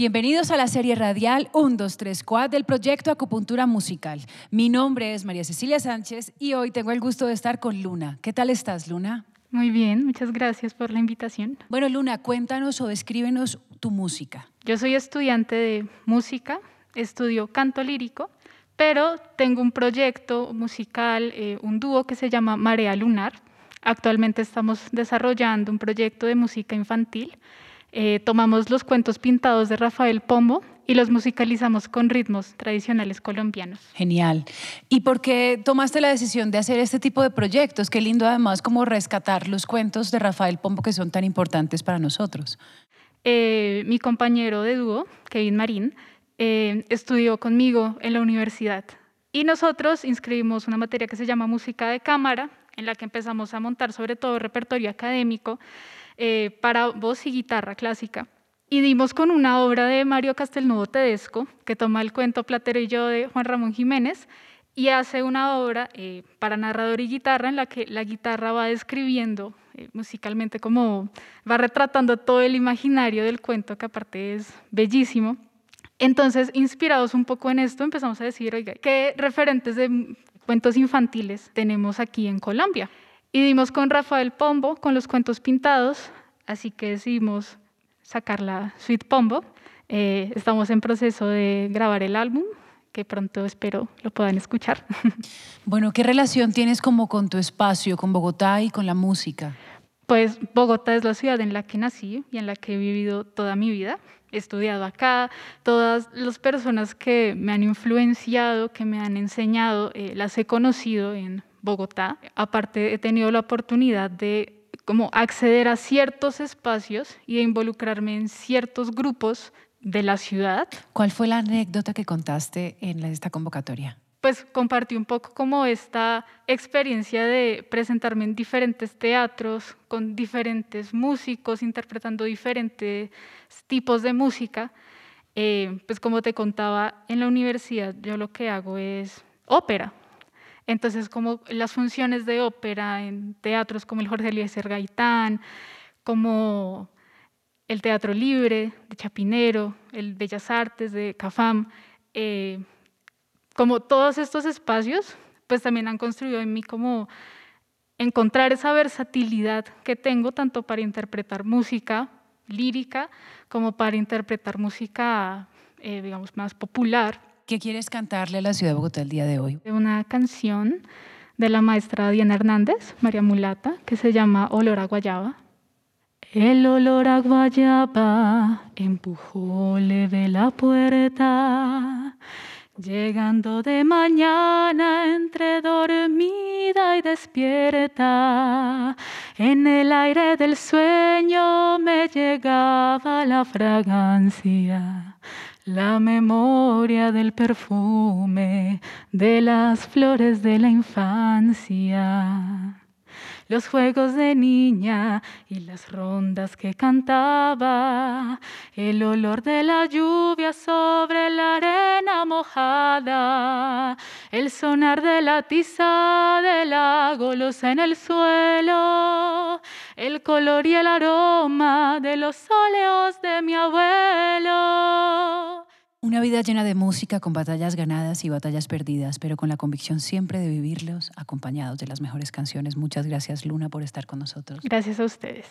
Bienvenidos a la serie radial 1, 2, 3, 4 del proyecto Acupuntura Musical. Mi nombre es María Cecilia Sánchez y hoy tengo el gusto de estar con Luna. ¿Qué tal estás, Luna? Muy bien, muchas gracias por la invitación. Bueno, Luna, cuéntanos o descríbenos tu música. Yo soy estudiante de música, estudio canto lírico, pero tengo un proyecto musical, eh, un dúo que se llama Marea Lunar. Actualmente estamos desarrollando un proyecto de música infantil eh, tomamos los cuentos pintados de Rafael Pombo y los musicalizamos con ritmos tradicionales colombianos. Genial. ¿Y por qué tomaste la decisión de hacer este tipo de proyectos? Qué lindo además como rescatar los cuentos de Rafael Pombo que son tan importantes para nosotros. Eh, mi compañero de dúo, Kevin Marín, eh, estudió conmigo en la universidad y nosotros inscribimos una materia que se llama música de cámara, en la que empezamos a montar sobre todo repertorio académico eh, para voz y guitarra clásica. Y dimos con una obra de Mario Castelnuovo Tedesco, que toma el cuento Platero y yo de Juan Ramón Jiménez, y hace una obra eh, para narrador y guitarra en la que la guitarra va describiendo eh, musicalmente como va retratando todo el imaginario del cuento, que aparte es bellísimo. Entonces, inspirados un poco en esto, empezamos a decir, oiga, ¿qué referentes de cuentos infantiles tenemos aquí en Colombia? Y dimos con Rafael Pombo, con los cuentos pintados, así que decidimos sacar la suite Pombo. Eh, estamos en proceso de grabar el álbum, que pronto espero lo puedan escuchar. Bueno, ¿qué relación tienes como con tu espacio, con Bogotá y con la música? Pues Bogotá es la ciudad en la que nací y en la que he vivido toda mi vida. He estudiado acá, todas las personas que me han influenciado, que me han enseñado, eh, las he conocido en Bogotá. Aparte, he tenido la oportunidad de como acceder a ciertos espacios y de involucrarme en ciertos grupos de la ciudad. ¿Cuál fue la anécdota que contaste en esta convocatoria? Pues compartí un poco como esta experiencia de presentarme en diferentes teatros con diferentes músicos interpretando diferentes tipos de música. Eh, pues como te contaba, en la universidad yo lo que hago es ópera, entonces, como las funciones de ópera en teatros como el Jorge Eliezer Gaitán, como el Teatro Libre de Chapinero, el Bellas Artes de Cafam, eh, como todos estos espacios, pues también han construido en mí como encontrar esa versatilidad que tengo tanto para interpretar música lírica como para interpretar música, eh, digamos, más popular ¿Qué quieres cantarle a la ciudad de Bogotá el día de hoy? Una canción de la maestra Diana Hernández, María Mulata, que se llama Olor a Guayaba. El olor a guayaba empujó leve la puerta, llegando de mañana entre dormida y despierta. En el aire del sueño me llegaba la fragancia la memoria del perfume de las flores de la infancia, los juegos de niña y las rondas que cantaba, el olor de la lluvia sobre la arena mojada, el sonar de la tiza de la en el suelo, el color y el aroma de los óleos de mi abuelo. Una vida llena de música con batallas ganadas y batallas perdidas, pero con la convicción siempre de vivirlos acompañados de las mejores canciones. Muchas gracias Luna por estar con nosotros. Gracias a ustedes.